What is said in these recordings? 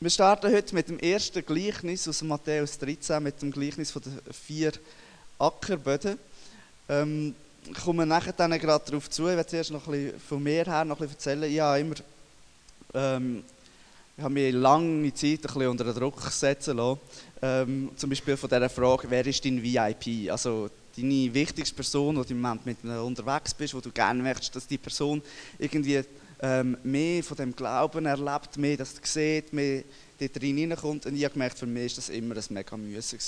Wir starten heute mit dem ersten Gleichnis aus Matthäus 13, mit dem Gleichnis von den vier Ackerböden. Ähm, ich komme nachher dann gerade darauf zu. Ich werde zuerst noch ein bisschen von mir her noch ein bisschen erzählen. Ich habe immer, ähm, ich habe mich lange Zeit ein bisschen unter Druck setzen lassen. Ähm, zum Beispiel von dieser Frage, wer ist dein VIP? Also deine wichtigste Person, wo du im Moment mit unterwegs bist, wo du gerne möchtest, dass die Person irgendwie ähm, mehr von dem Glauben erlebt, mehr das sieht, mehr dort reinkommt. Und ich habe gemerkt, für mich war das immer ein mega Müsse.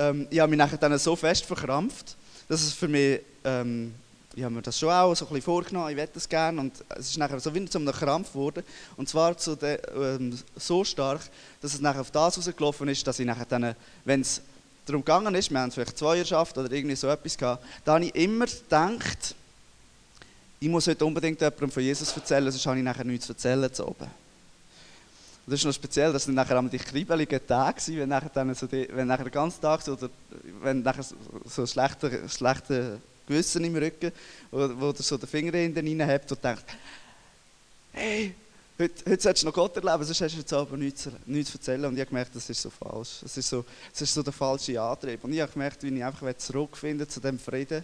Ähm, ich habe mich dann so fest verkrampft, dass es für mich, ähm, ich habe mir das schon auch so ein bisschen vorgenommen, ich wette das gerne und es ist nachher so wie zu einem Krampf geworden und zwar zu de, ähm, so stark, dass es nachher auf das rausgelaufen ist, dass ich nachher dann, wenn es darum gegangen ist, wir haben vielleicht Zweierschaft oder irgendwie so etwas gehabt, da habe ich immer gedacht, ich muss heute unbedingt jemandem von Jesus erzählen, sonst habe ich nachher nichts zu erzählen zu oben. Und das ist noch speziell, das sind nachher einmal die kribbeligen Tage, wenn nachher, dann so die, wenn nachher den ganzen Tag so, oder wenn nachher so ein schlechter, schlechter Gewissen im Rücken, wo, wo du so den Finger in den habt und denkt, hey, heute, heute solltest du noch Gott erleben, sonst hast du jetzt aber nichts, nichts zu erzählen. Und ich habe gemerkt, das ist so falsch. Das ist so, das ist so der falsche Antrieb. Und ich habe gemerkt, wie ich einfach zurückfinden zu dem Frieden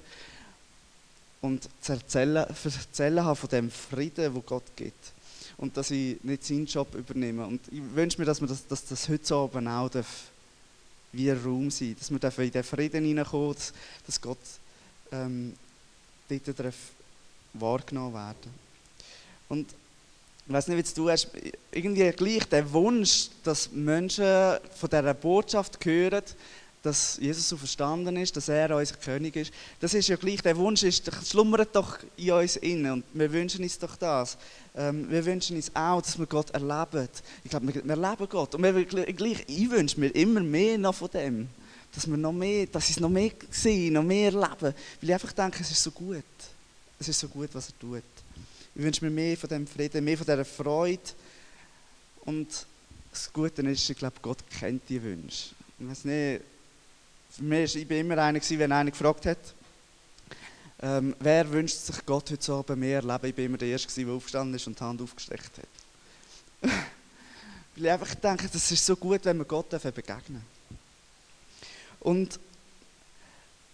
und zu erzählen, erzählen habe von dem Frieden, wo Gott gibt. Und dass ich nicht seinen Job übernehme. Und ich wünsche mir, dass, wir das, dass das heute Abend auch darf, wie ein Raum sein dass wir in den Frieden hineinkommen, dass, dass Gott ähm, dort darf wahrgenommen werden Und ich weiß nicht, wie du hast, irgendwie gleich der Wunsch, dass Menschen von dieser Botschaft hören, dass Jesus so verstanden ist, dass er unser König ist. Das ist ja gleich, der Wunsch ist, schlummert doch in uns innen und wir wünschen uns doch das. Ähm, wir wünschen uns auch, dass wir Gott erleben. Ich glaube, wir, wir erleben Gott und wir, gleich, ich wünsche mir immer mehr noch von dem, dass wir noch mehr, dass ich noch mehr sehen, noch mehr erleben, weil ich einfach denke, es ist so gut. Es ist so gut, was er tut. Ich wünsche mir mehr von dem Frieden, mehr von dieser Freude und das Gute ist, ich glaube, Gott kennt die Wünsche. Ich weiß nicht, für mich ich war immer einer, wenn einer gefragt hat, ähm, wer wünscht sich Gott heute Abend mehr erleben? Ich war immer der Erste, der aufgestanden ist und die Hand aufgestreckt hat. Weil ich einfach denke, das ist so gut, wenn wir Gott begegnen Und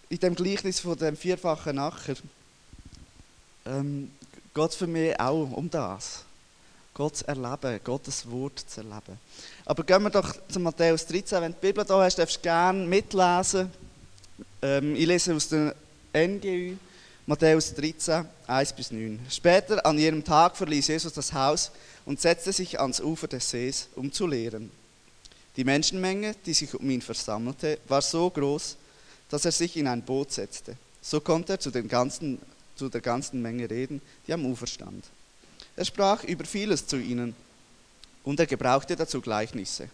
in dem Gleichnis von dem vierfachen Nacher ähm, geht es für mich auch um das. Gott zu erleben, Gottes Wort zu erleben. Aber gehen wir doch zu Matthäus 13. Wenn du die Bibel da hast, darfst du gerne mitlesen. Ähm, ich lese aus der NGÜ, Matthäus 13, 1 bis 9. Später an jenem Tag verließ Jesus das Haus und setzte sich ans Ufer des Sees, um zu lehren. Die Menschenmenge, die sich um ihn versammelte, war so groß, dass er sich in ein Boot setzte. So konnte er zu, ganzen, zu der ganzen Menge reden, die am Ufer stand. Er sprach über vieles zu ihnen und er gebrauchte dazu Gleichnisse.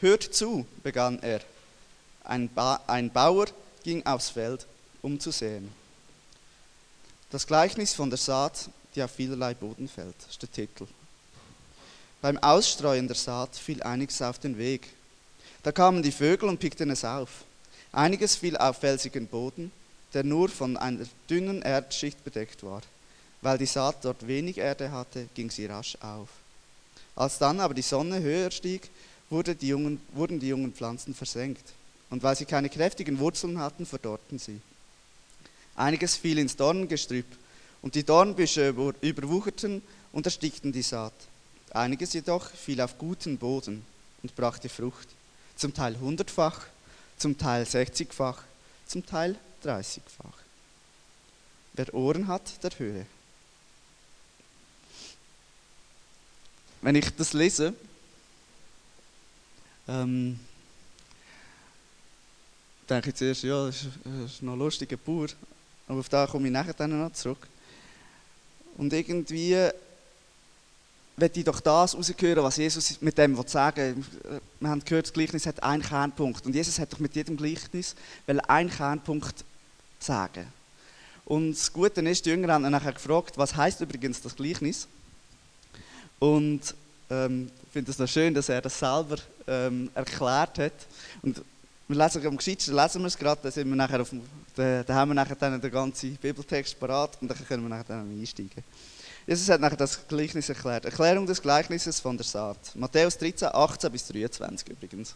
Hört zu, begann er. Ein, ba ein Bauer ging aufs Feld, um zu säen. Das Gleichnis von der Saat, die auf vielerlei Boden fällt, ist der Titel. Beim Ausstreuen der Saat fiel einiges auf den Weg. Da kamen die Vögel und pickten es auf. Einiges fiel auf felsigen Boden, der nur von einer dünnen Erdschicht bedeckt war. Weil die Saat dort wenig Erde hatte, ging sie rasch auf. Als dann aber die Sonne höher stieg, wurde die jungen, wurden die jungen Pflanzen versenkt. Und weil sie keine kräftigen Wurzeln hatten, verdorrten sie. Einiges fiel ins Dornengestrüpp, und die Dornbüsche überwucherten und erstickten die Saat. Einiges jedoch fiel auf guten Boden und brachte Frucht, zum Teil hundertfach, zum Teil sechzigfach, zum Teil dreißigfach. Wer Ohren hat, der höre. Wenn ich das lese, ähm, denke ich zuerst, ja, das ist, das ist noch ein lustiger Bauer, aber auf da komme ich nachher dann noch zurück. Und irgendwie werde ich doch das rausgehören, was Jesus mit dem sagen will. Wir haben gehört, das Gleichnis hat einen Kernpunkt. Und Jesus hat doch mit jedem Gleichnis einen Kernpunkt sagen. Und das Gute ist, die Jünger haben nachher gefragt, was heißt übrigens das Gleichnis? Und ähm, ich finde es noch schön, dass er das selber ähm, erklärt hat. Und wir lesen am gescheitsten lesen wir es gerade, dann, sind wir nachher auf, da, da haben wir nachher dann den ganzen Bibeltext parat und dann können wir nachher dann einsteigen. Jesus hat nachher das Gleichnis erklärt. Erklärung des Gleichnisses von der Saat. Matthäus 13, 18 bis 23 übrigens.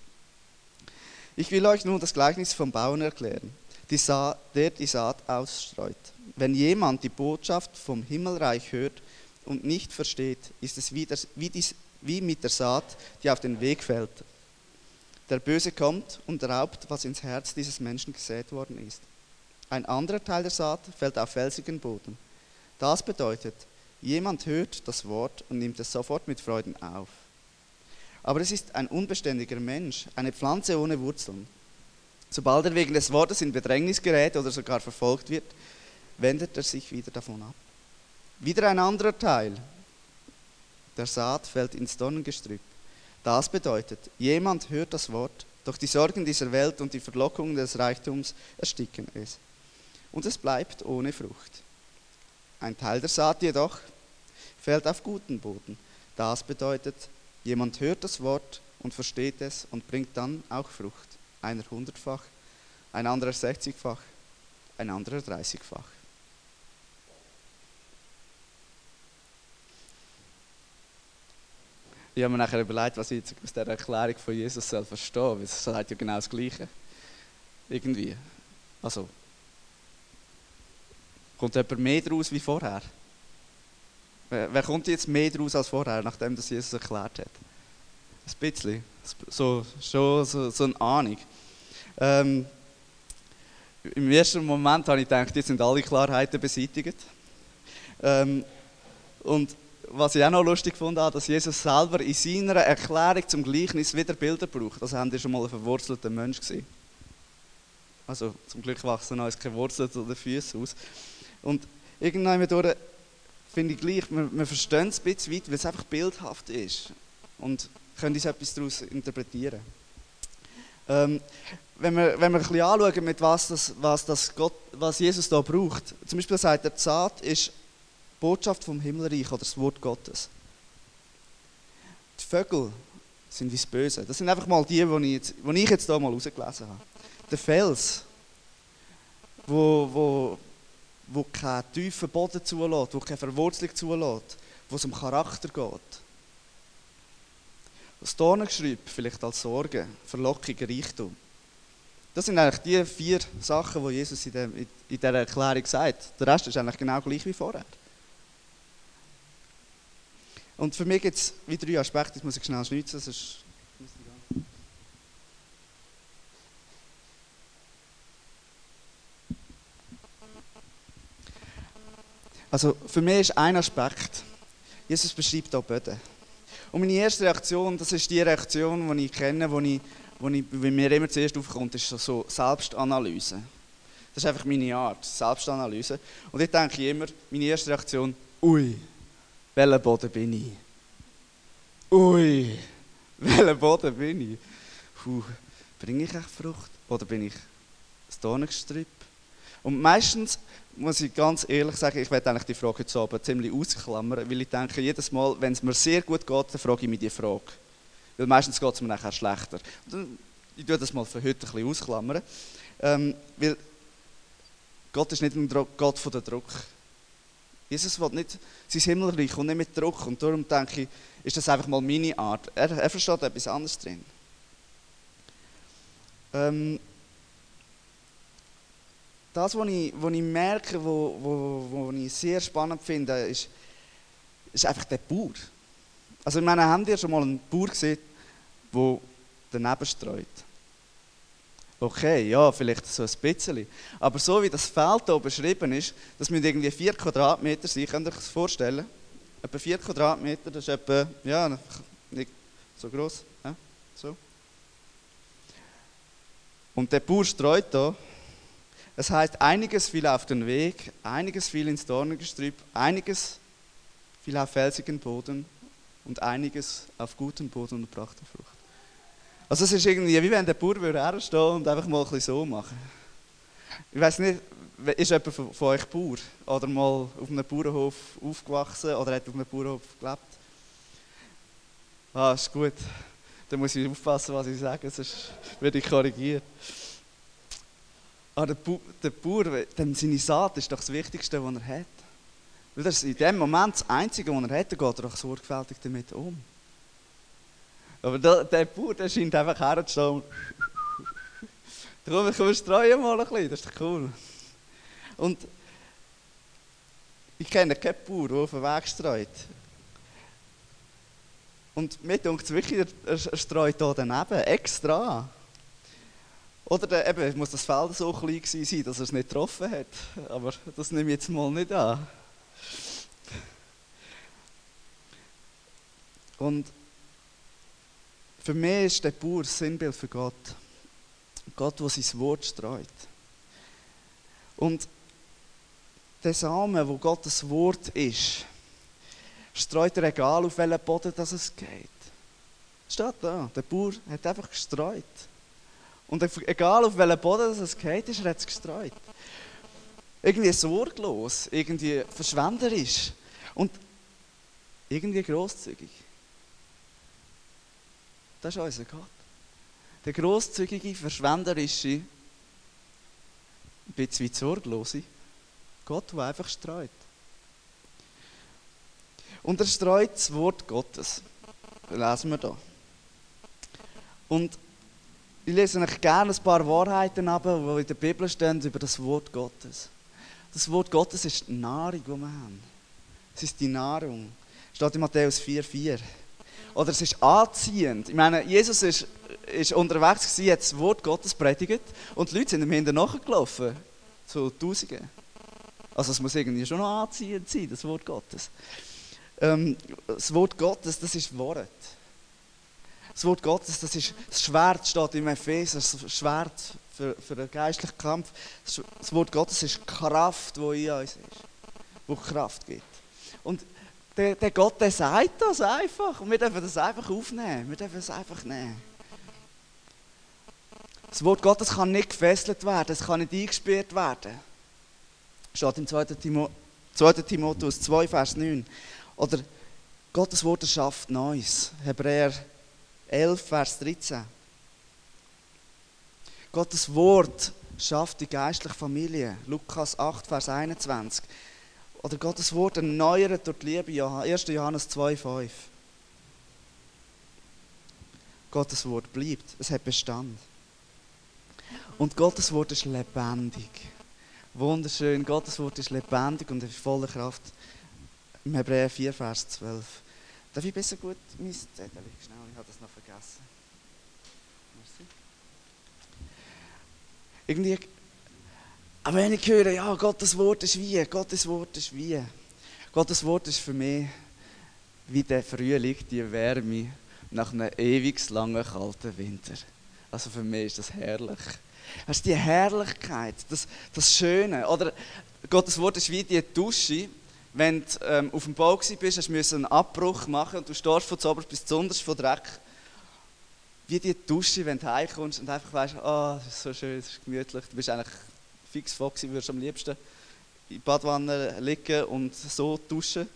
Ich will euch nun das Gleichnis vom Bauern erklären, die Saat, der die Saat ausstreut. Wenn jemand die Botschaft vom Himmelreich hört und nicht versteht, ist es wie, der, wie, dies, wie mit der Saat, die auf den Weg fällt. Der Böse kommt und raubt, was ins Herz dieses Menschen gesät worden ist. Ein anderer Teil der Saat fällt auf felsigen Boden. Das bedeutet, jemand hört das Wort und nimmt es sofort mit Freuden auf. Aber es ist ein unbeständiger Mensch, eine Pflanze ohne Wurzeln. Sobald er wegen des Wortes in Bedrängnis gerät oder sogar verfolgt wird, wendet er sich wieder davon ab. Wieder ein anderer Teil der Saat fällt ins Dornengestrüpp. Das bedeutet, jemand hört das Wort, doch die Sorgen dieser Welt und die Verlockungen des Reichtums ersticken es. Und es bleibt ohne Frucht. Ein Teil der Saat jedoch fällt auf guten Boden. Das bedeutet, jemand hört das Wort und versteht es und bringt dann auch Frucht. Einer hundertfach, ein anderer sechzigfach, ein anderer dreißigfach. Ich habe mir nachher überlegt, was ich jetzt aus dieser Erklärung von Jesus soll verstehen soll, weil es sagt ja genau das Gleiche. Irgendwie. Also, kommt jemand mehr daraus wie vorher? Wer, wer kommt jetzt mehr daraus als vorher, nachdem das Jesus erklärt hat? Ein bisschen. So, schon so, so eine Ahnung. Ähm, Im ersten Moment habe ich gedacht, jetzt sind alle Klarheiten beseitigt. Ähm, und was ich auch noch lustig fand, dass Jesus selber in seiner Erklärung zum Gleichnis wieder Bilder braucht. Also haben die schon mal einen verwurzelten Mensch gesehen. Also zum Glück wachsen uns keine Wurzeln oder Füße aus. Und irgendwann finde ich gleich, wir, wir verstehen es ein bisschen weit, weil es einfach bildhaft ist. Und können uns etwas daraus interpretieren. Ähm, wenn wir, wenn wir ein bisschen anschauen, mit was, das, was, das Gott, was Jesus da braucht, zum Beispiel sagt er, die Saat ist Botschaft vom Himmelreich oder das Wort Gottes. Die Vögel sind wie das Böse. Das sind einfach mal die, die ich jetzt, hier mal rausgelesen habe. Der Fels, wo, wo, wo keinen tiefen Boden zulässt, wo keine Verwurzelung zulässt, wo es um Charakter geht. Das Dornengeschrieb vielleicht als Sorge, Verlockung, Reichtum. Das sind eigentlich die vier Sachen, die Jesus in dieser Erklärung sagt. Der Rest ist eigentlich genau gleich wie vorher. Und für mich gibt es wie drei Aspekte, das muss ich schnell schnitzen, sonst Also für mich ist ein Aspekt, Jesus beschreibt hier Böden. Und meine erste Reaktion, das ist die Reaktion, die ich kenne, die, ich, mir immer zuerst aufkommt, ist so Selbstanalyse. Das ist einfach meine Art, Selbstanalyse. Und ich denke immer, meine erste Reaktion, ui, welcher Boden bin ich? Ui, welcher Boden bin ich? Puh, bringe ich echt Frucht? Oder bin ich das Dornengestrüpp? Und meistens muss ich ganz ehrlich sagen, ich werde eigentlich die Frage heute Abend ziemlich ausklammern, weil ich denke, jedes Mal, wenn es mir sehr gut geht, dann frage ich mich die Frage. Weil meistens geht es mir nachher schlechter. Ich tue das mal für heute ein bisschen ausklammern. Ähm, weil Gott ist nicht ein Gott von der Druck. Jesus will nicht sein Himmelreich und nicht mit Druck. Und darum denke ich, ist das einfach mal meine Art. Er, er versteht etwas anderes drin. Ähm, das, was ich, was ich merke, wo, wo, wo ich sehr spannend finde, ist, ist einfach der Bauer. Also, ich meine, haben ihr schon mal einen Bauer gesehen, der daneben streut? Okay, ja, vielleicht so ein bisschen. Aber so wie das Feld hier beschrieben ist, das müssen irgendwie 4 Quadratmeter sein, könnt ihr euch das vorstellen? Etwa 4 Quadratmeter, das ist etwa, ja, nicht so groß. Ja, so. Und der Bauer streut hier. Es heißt, einiges fiel auf den Weg, einiges fiel ins Dornengestrüpp, einiges fiel auf felsigen Boden und einiges auf guten Boden und brachte Frucht. Also es ist irgendwie, wie wenn der Bauer herstehen und einfach mal ein bisschen so machen. Ich weiß nicht, ist jemand von, euch Bauer? Oder mal auf einem Bauernhof aufgewachsen oder hat auf einem Bauernhof gelebt? Ah, ist gut. Dann muss ich aufpassen, was ich sage, sonst werde ich korrigiert. Der, Bauer, der Bauer, dem seine Saat ist doch das Wichtigste, was er hat. Weil das ist in dem Moment das Einzige, was er hat, geht er doch sorgfältig damit um. Aber der, der Bauer, der scheint einfach herzustehen. Darum können wir streuen mal ein bisschen, das ist cool. Und ich kenne keinen Bauer, der auf den Weg streut. Und mir denkt es wirklich, er streut hier daneben, extra. Oder eben, muss das Feld so klein sein, dass er es nicht getroffen hat. Aber das nehme ich jetzt mal nicht an. Und für mich ist der Bauer das Sinnbild für Gott. Gott, der sein Wort streut. Und der Samen, wo Gottes Wort ist, streut er egal auf welchen Boden das es geht. Steht da, der Bauer hat einfach gestreut. Und egal auf welchen Boden es geht, ist er hat es gestreut. Irgendwie sorglos, irgendwie verschwenderisch und irgendwie großzügig. Das ist unser Gott. Der großzügige, verschwenderische, ein bisschen wie sorglose Gott, der einfach streut. Und er streut das Wort Gottes. Das lesen wir da. Und ich lese euch gerne ein paar Wahrheiten ab, die in der Bibel stehen über das Wort Gottes. Das Wort Gottes ist die Nahrung, die wir haben. Es ist die Nahrung. Steht in Matthäus 4,4. Oder es ist anziehend. Ich meine, Jesus ist, ist unterwegs gewesen, hat das Wort Gottes predigt und die Leute sind ihm hinterher nachgelaufen. So Tausende. Also es muss irgendwie schon noch anziehend sein, das Wort Gottes. Ähm, das Wort Gottes, das ist Wort. Das Wort Gottes, das ist das Schwert, steht im Epheser, das Schwert für, für den geistlichen Kampf. Das Wort Gottes ist Kraft, die in uns ist, die Kraft gibt. Und der, der Gott, der sagt das einfach und wir dürfen das einfach aufnehmen, wir dürfen es einfach nehmen. Das Wort Gottes kann nicht gefesselt werden, es kann nicht eingesperrt werden. Steht im 2. Timotheus 2, Vers 9. Oder Gottes Wort erschafft Neues. Hebräer 11, Vers 13. Gottes Wort schafft die geistliche Familie. Lukas 8, Vers 21. Oder Gottes Wort erneuert durch die Liebe. 1. Johannes 2, 5. Gottes Wort bleibt. Es hat Bestand. Und Gottes Wort ist lebendig. Wunderschön. Gottes Wort ist lebendig und voller Kraft. Im Hebräer 4, Vers 12. Darf ich besser gut mein Zettel? Schnell, ich habe das noch vergessen. Merci. Irgendwie, aber wenn ich höre, ja, Gottes Wort ist wie, Gottes Wort ist wie. Gottes Wort ist für mich wie der Frühling, die Wärme nach einem ewig langen kalten Winter. Also für mich ist das herrlich. Das ist die Herrlichkeit, das, das Schöne. Oder Gottes Wort ist wie die Dusche, wenn du ähm, auf dem Bau bist, hast du einen Abbruch machen und du stehst von zuoberst bis zuunterst von Dreck. Wie die Dusche, wenn du heimkommst und einfach weißt, oh, das ist so schön, das ist gemütlich. Du bist eigentlich fix foxy, würdest am liebsten in die Badwanne liegen und so duschen.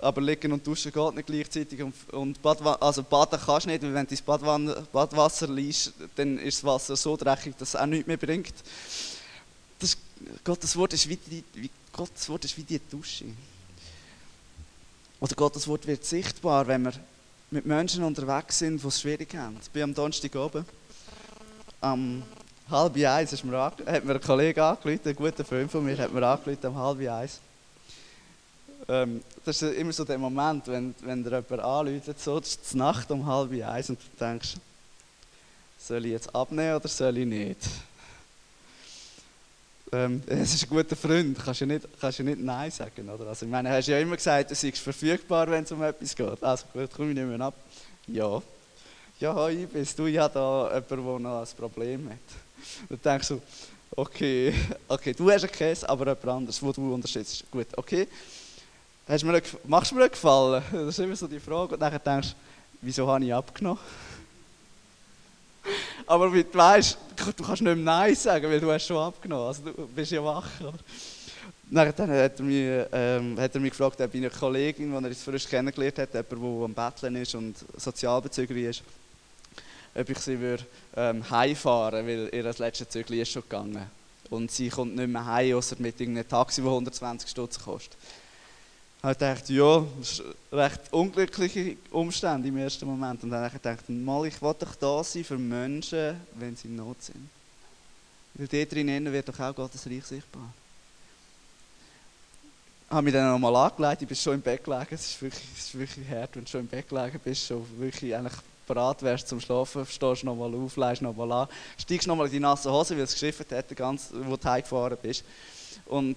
Aber liegen und duschen geht nicht gleichzeitig. Und Badwa also baden kannst du nicht, weil wenn du ins Badwanne, Badwasser liest, dann ist das Wasser so dreckig, dass es auch nichts mehr bringt. Das, Gottes Wort ist wie, die, wie Gottes Wort ist wie die Dusche. Oder Gottes Wort wird sichtbar, wenn wir mit Menschen unterwegs sind, die es schwierig haben. Ich bin am Donnerstag oben. Am halb eins ist mir hat mir ein Kollege angerufen, ein guter Freund von mir, hat mir angerufen am halb eins. Ähm, das ist immer so der Moment, wenn, wenn dir jemand anruft, so zur Nacht um halb eins und du denkst, soll ich jetzt abnehmen oder soll ich nicht? ähm, es ist ein guter Freund, kannst du nicht, kannst du nicht Nein sagen. Oder? Also, ich meine, hast ja immer gesagt, du seist verfügbar, wenn es um etwas geht. Also gut, komm ich nicht mehr ab. Ja. Ja, hi, bist du ja da jemand, der noch ein Problem hat. Dann denkst du, okay, okay, du hast einen Käse, aber jemand anderes, wo du unterstützt. Gut, okay. Hast mir machst du mir einen Gefallen? Das ist immer so die Frage. Und dann denkst du, wieso habe ich abgenommen? Aber wie du weißt, du kannst nicht mehr Nein sagen, weil du hast schon abgenommen. Also du bist ja wach. Dann hat er, mich, ähm, hat er mich gefragt, ob ich eine Kollegin, die er jetzt frisch kennengelernt hat, jemand, der am Betteln ist und Sozialbezügerin ist, ob ich sie würde, ähm, heimfahren würde, weil ihr das letzte Zügel ist schon gegangen. Und sie kommt nicht mehr heim, außer mit einem Taxi, das 120 Stutz kostet. habe gedacht, ja, das ist recht unglückliche Umstände im ersten Moment. Und dann habe ich gedacht, mal, ich will doch da sein für Menschen, wenn sie in Not sind. Weil dort drinnen wird doch auch Gottes Reich sichtbar. Ich habe mich dann nochmal angelegt, ich bin schon im Bett gelegen. Es ist wirklich, es ist wirklich hart, wenn du schon im Bett gelegen bist, schon wirklich eigentlich bereit wärst zum Schlafen, stehst nochmal auf, leist nochmal an, steigst nochmal in die nasse Hose, weil es geschifft hat, ganz, wo du heimgefahren bist. Und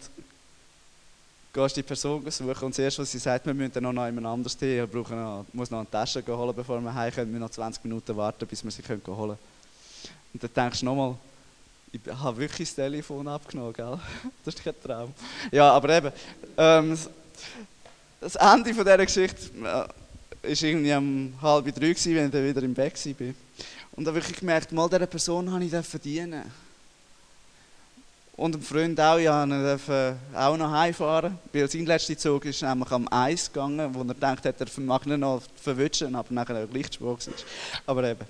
gehst die Person suchen und das erste, was sie sagt, wir müssen noch jemand anderes hin, ich brauche noch, muss noch eine Tasche holen, bevor wir heim können, wir noch 20 Minuten warten, bis wir sie können holen können. Und dann denkst du nochmal, ich habe wirklich das Telefon abgenommen, gell? Das ist kein Traum. Ja, aber eben, ähm, das Ende von dieser Geschichte ist irgendwie um halb drei gewesen, wenn ich dann wieder im Bett war. Und habe wirklich gemerkt, mal dieser Person habe ich verdienen und ein Freund auch, ja, durfte auch noch heimfahren. Weil sein letzter Zug ist nämlich am Eis gegangen, wo er denkt, hat, er mag ihn noch verwutschen, aber nachher ein Lichtspur war. Aber eben.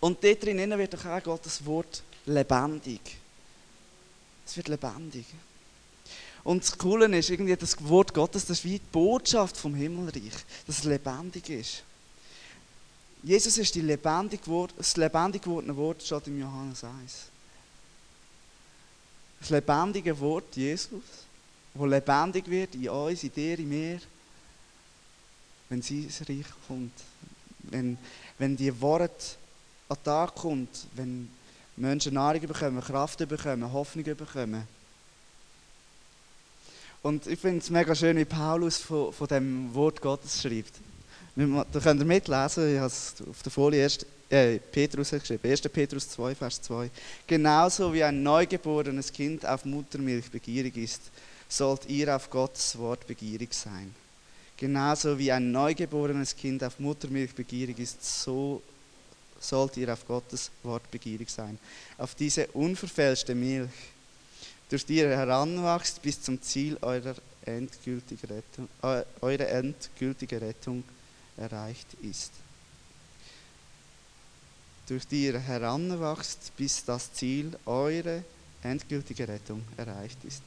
Und dort drinnen wird auch Gottes Wort lebendig. Es wird lebendig. Und das Coole ist, irgendwie das Wort Gottes, das ist wie die Botschaft vom Himmelreich, dass es lebendig ist. Jesus ist die lebendig Wort, das lebendig gewordene Wort, steht im Johannes 1 das lebendige Wort Jesus, wo lebendig wird in uns, in dir, in mir, wenn sein Reich kommt. Wenn, wenn die Wort an den Tag kommt, wenn Menschen Nahrung bekommen, Kraft bekommen, Hoffnung bekommen. Und ich finde es mega schön, wie Paulus von, von dem Wort Gottes schreibt. Da könnt ihr mitlesen, ich habe es auf der Folie erst äh, Petrus geschrieben, 1. Petrus 2, Vers 2. Genauso wie ein neugeborenes Kind auf Muttermilch begierig ist, sollt ihr auf Gottes Wort begierig sein. Genauso wie ein neugeborenes Kind auf Muttermilch begierig ist, so sollt ihr auf Gottes Wort begierig sein. Auf diese unverfälschte Milch, durch die ihr heranwachst bis zum Ziel eurer endgültigen Rettung, äh, eure endgültige Rettung erreicht ist durch die ihr heranwachst, bis das Ziel, eure endgültige Rettung erreicht ist.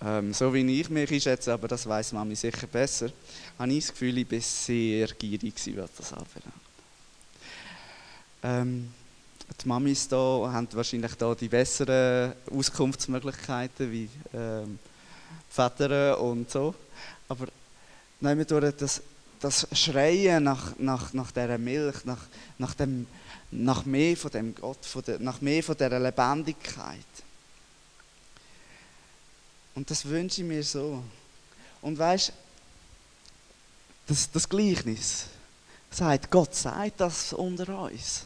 Ähm, so wie ich mich einschätze, aber das weiß Mami sicher besser, habe ich das Gefühl, ich war sehr gierig, was das anbelangt. Ähm, die Mamis hier haben wahrscheinlich da die besseren Auskunftsmöglichkeiten wie ähm, Väter und so. Aber nehmen wir durch das das Schreien nach, nach, nach dieser Milch, nach, nach, dem, nach mehr von dem Gott, von der, nach mehr von dieser Lebendigkeit. Und das wünsche ich mir so. Und weißt das, das Gleichnis sagt, Gott sagt das unter uns.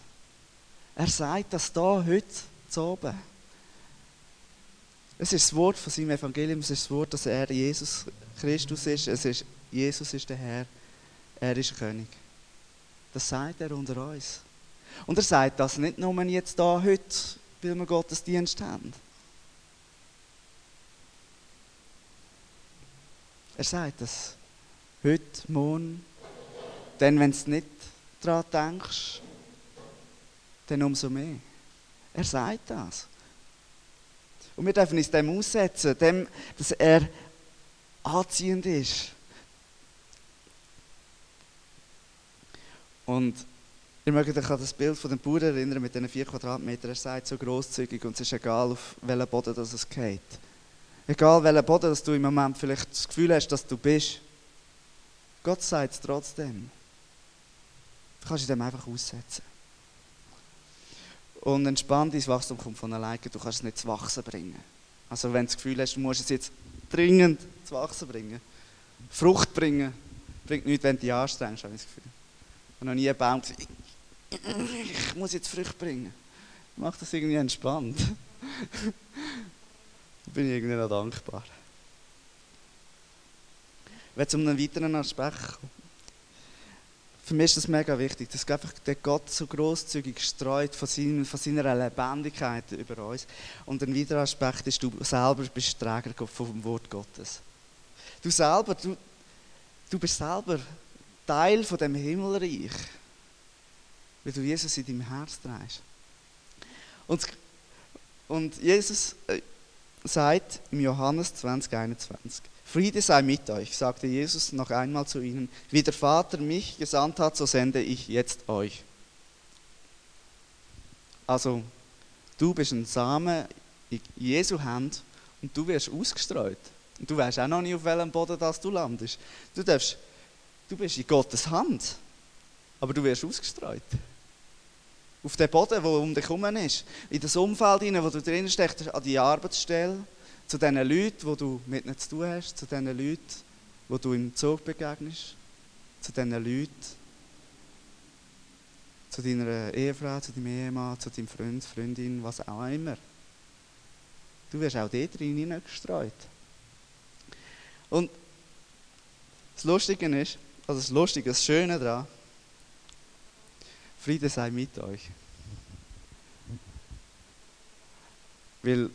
Er sagt das da heute zu oben. Es ist das Wort von seinem Evangelium, es ist das Wort, dass er Jesus Christus ist. Es ist Jesus ist der Herr er ist König. Das sagt er unter uns. Und er sagt das nicht nur jetzt da heute, weil wir Gottesdienst haben. Er sagt das heute, morgen, denn wenn du nicht daran denkst, dann umso mehr. Er sagt das. Und wir dürfen uns dem aussetzen, dem, dass er anziehend ist. Und ihr mögt euch an das Bild von dem Bauer erinnern mit diesen vier Quadratmetern. Er sagt so großzügig und es ist egal, auf welchen Boden das es geht. Egal, welchen Boden dass du im Moment vielleicht das Gefühl hast, dass du bist. Gott sagt es trotzdem. Du kannst dich dem einfach aussetzen. Und entspannt dein Wachstum kommt von alleine. Du kannst es nicht zu wachsen bringen. Also wenn du das Gefühl hast, du musst es jetzt dringend zu wachsen bringen, Frucht bringen, bringt nichts, wenn du dich anstrengst, habe ich das Gefühl. Habe noch nie einen Baum gesehen. Ich muss jetzt Früchte bringen. Macht das irgendwie entspannt. da bin ich irgendwie noch dankbar. Wenn zu einem weiteren Aspekt kommen. Für mich ist das mega wichtig, dass einfach der Gott so großzügig streut von, seinem, von seiner Lebendigkeit über uns. Und ein weiterer Aspekt ist, du selber bist Träger vom Wort Gottes. Du selber, du, du bist selber Teil von dem Himmelreich, weil du Jesus in deinem Herz trägst. Und, und Jesus, äh, sagt im Johannes 20, 21. Friede sei mit euch, sagte Jesus noch einmal zu ihnen. Wie der Vater mich gesandt hat, so sende ich jetzt euch. Also, du bist ein Samen in Jesu Hand und du wirst ausgestreut. Und du weißt auch noch nicht, auf welchem Boden das du landest. Du, darfst, du bist in Gottes Hand, aber du wirst ausgestreut. Auf den Boden, der um dich herum ist. In das Umfeld, wo du drin steckst, an die Arbeitsstelle zu den Leuten, wo du mit ihnen zu tun hast, zu den Leuten, wo du im Zug begegnest, zu den Leuten, zu deiner Ehefrau, zu deinem Ehemann, zu deinem Freund, Freundin, was auch immer. Du wirst auch dort hineingestreut. Und das Lustige ist, also das Lustige, das Schöne daran, Friede sei mit euch. Weil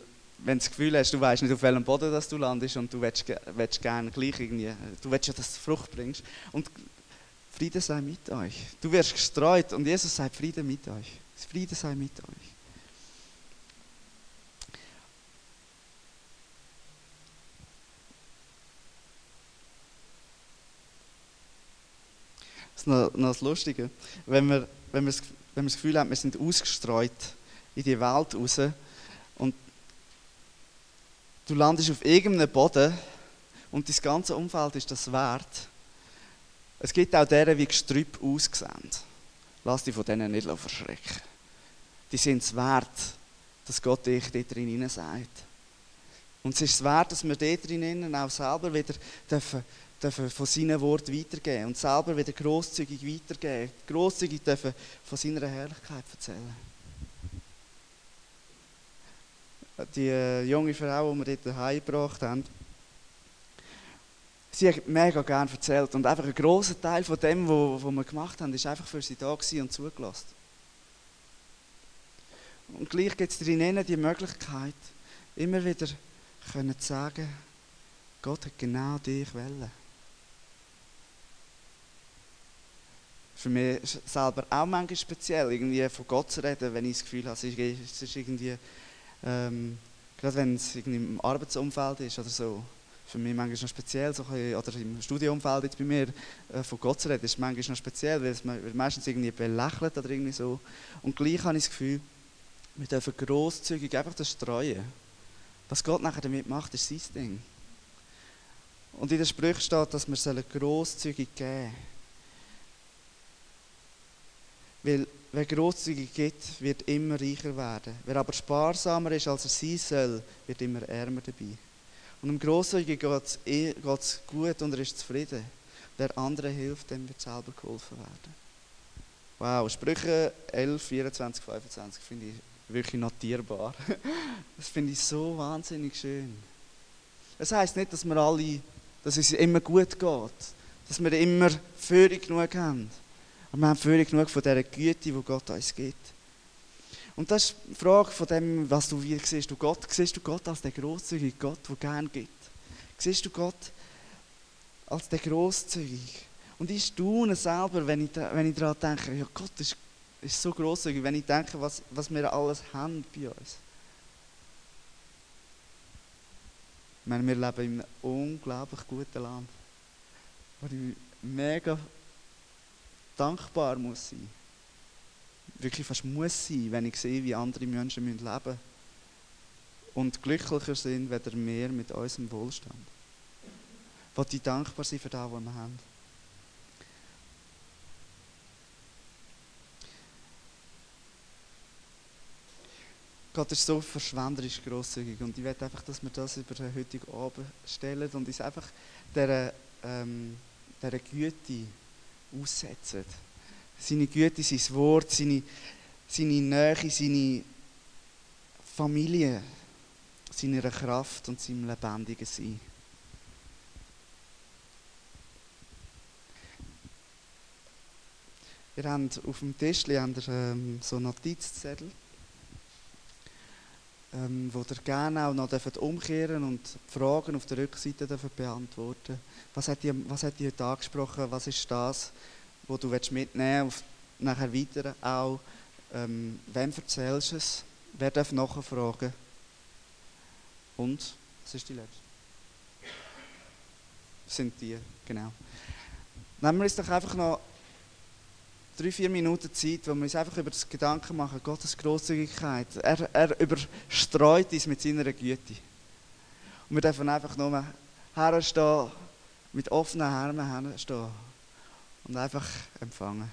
wenn du das Gefühl hast, du weißt nicht, auf welchem Boden dass du landest und du willst, willst gerne gleich irgendwie, du willst ja, dass du Frucht bringst. Und Friede sei mit euch. Du wirst gestreut und Jesus sagt, Friede mit euch. Friede sei mit euch. Das ist noch, noch das Lustige. Wenn wir, wenn, wir, wenn wir das Gefühl haben, wir sind ausgestreut in die Welt raus Du landest auf irgendeinem Boden und das ganze Umfeld ist das wert. Es gibt auch deren, wie Gestrüpp aussehen. Lass dich von denen nicht verschrecken. Die sind es wert, dass Gott dich dort drin sagt. Und es ist es wert, dass wir dort drinnen auch selber wieder dürfen, dürfen von seinen Worten weitergeben und selber wieder grosszügig weitergeben. Grosszügig dürfen von seiner Herrlichkeit erzählen. Die äh, junge Frau, die wir dort heimgebracht haben, sie hat mega gerne erzählt. Und einfach ein grosser Teil von dem, was wir gemacht haben, ist einfach für sie da und zugelassen. Und gleich gibt es drinnen die Möglichkeit, immer wieder zu sagen, Gott hat genau dich wollen. Für mich selber auch manchmal speziell, irgendwie von Gott zu reden, wenn ich das Gefühl habe, es ist irgendwie ähm, gerade wenn es im Arbeitsumfeld ist oder so, für mich manchmal noch speziell, so bisschen, oder im Studiumfeld jetzt bei mir, äh, von Gott zu reden, ist manchmal noch speziell, weil es meistens irgendwie belächelt oder irgendwie so. Und gleich habe ich das Gefühl, wir dürfen grosszügig einfach das streuen. Was Gott nachher damit macht, ist sein Ding. Und in der Sprüche steht, dass wir grosszügig geben sollen. Weil Wer großzügig gibt, wird immer reicher werden. Wer aber sparsamer ist, als er sein soll, wird immer ärmer dabei. Und dem Großzügigen geht es gut und er ist zufrieden. Wer anderen hilft, dem wird selber geholfen werden. Wow, Sprüche 11, 24, 25 finde ich wirklich notierbar. Das finde ich so wahnsinnig schön. Es heißt nicht, dass wir alle, dass es immer gut geht, dass wir immer Führung genug haben. Aber wir haben völlig genug von dieser Güte, die Gott uns gibt. Und das ist die Frage von dem, was du wie siehst. Du Gott, siehst du Gott als den grosszügigen Gott, der gerne gibt? Siehst du Gott als den grosszügig? Und ich staune selber, wenn ich, wenn ich daran denke, ja Gott ist, ist so grosszügig, wenn ich denke, was, was wir alles haben bei uns. Ich meine, wir leben in einem unglaublich guten Land, wo ich mega dankbar muss sein. Wirklich fast muss sein, wenn ich sehe, wie andere Menschen leben müssen. Und glücklicher sind, wenn wir mit unserem Wohlstand. Wollen die dankbar sein für das, was wir haben. Gott ist so verschwenderisch grosszügig und ich werde einfach, dass wir das über den heutigen Abend stellen und uns einfach dieser, ähm, dieser Güte aussetzen. Seine Güte, sein Wort, seine, seine Nähe, seine Familie, seiner Kraft und seinem lebendigen Sein. Ihr habt auf dem Tisch habt ihr, ähm, so Notizzettel, ähm, wo ihr gerne auch noch umkehren und Fragen auf der Rückseite beantworten was hat, die, was hat die heute angesprochen? Was ist das, was du mitnehmen willst? Nachher weiter auch, ähm, wem erzählst du es? Wer darf nachfragen? Und, das ist die letzte. Sind die, genau. Nehmen wir uns doch einfach noch drei, vier Minuten Zeit, wo wir uns einfach über das Gedanken machen, Gottes Großzügigkeit. Er, er überstreut uns mit seiner Güte. Und wir dürfen einfach nur herstehen, mit offenen Armen herstehen und einfach empfangen.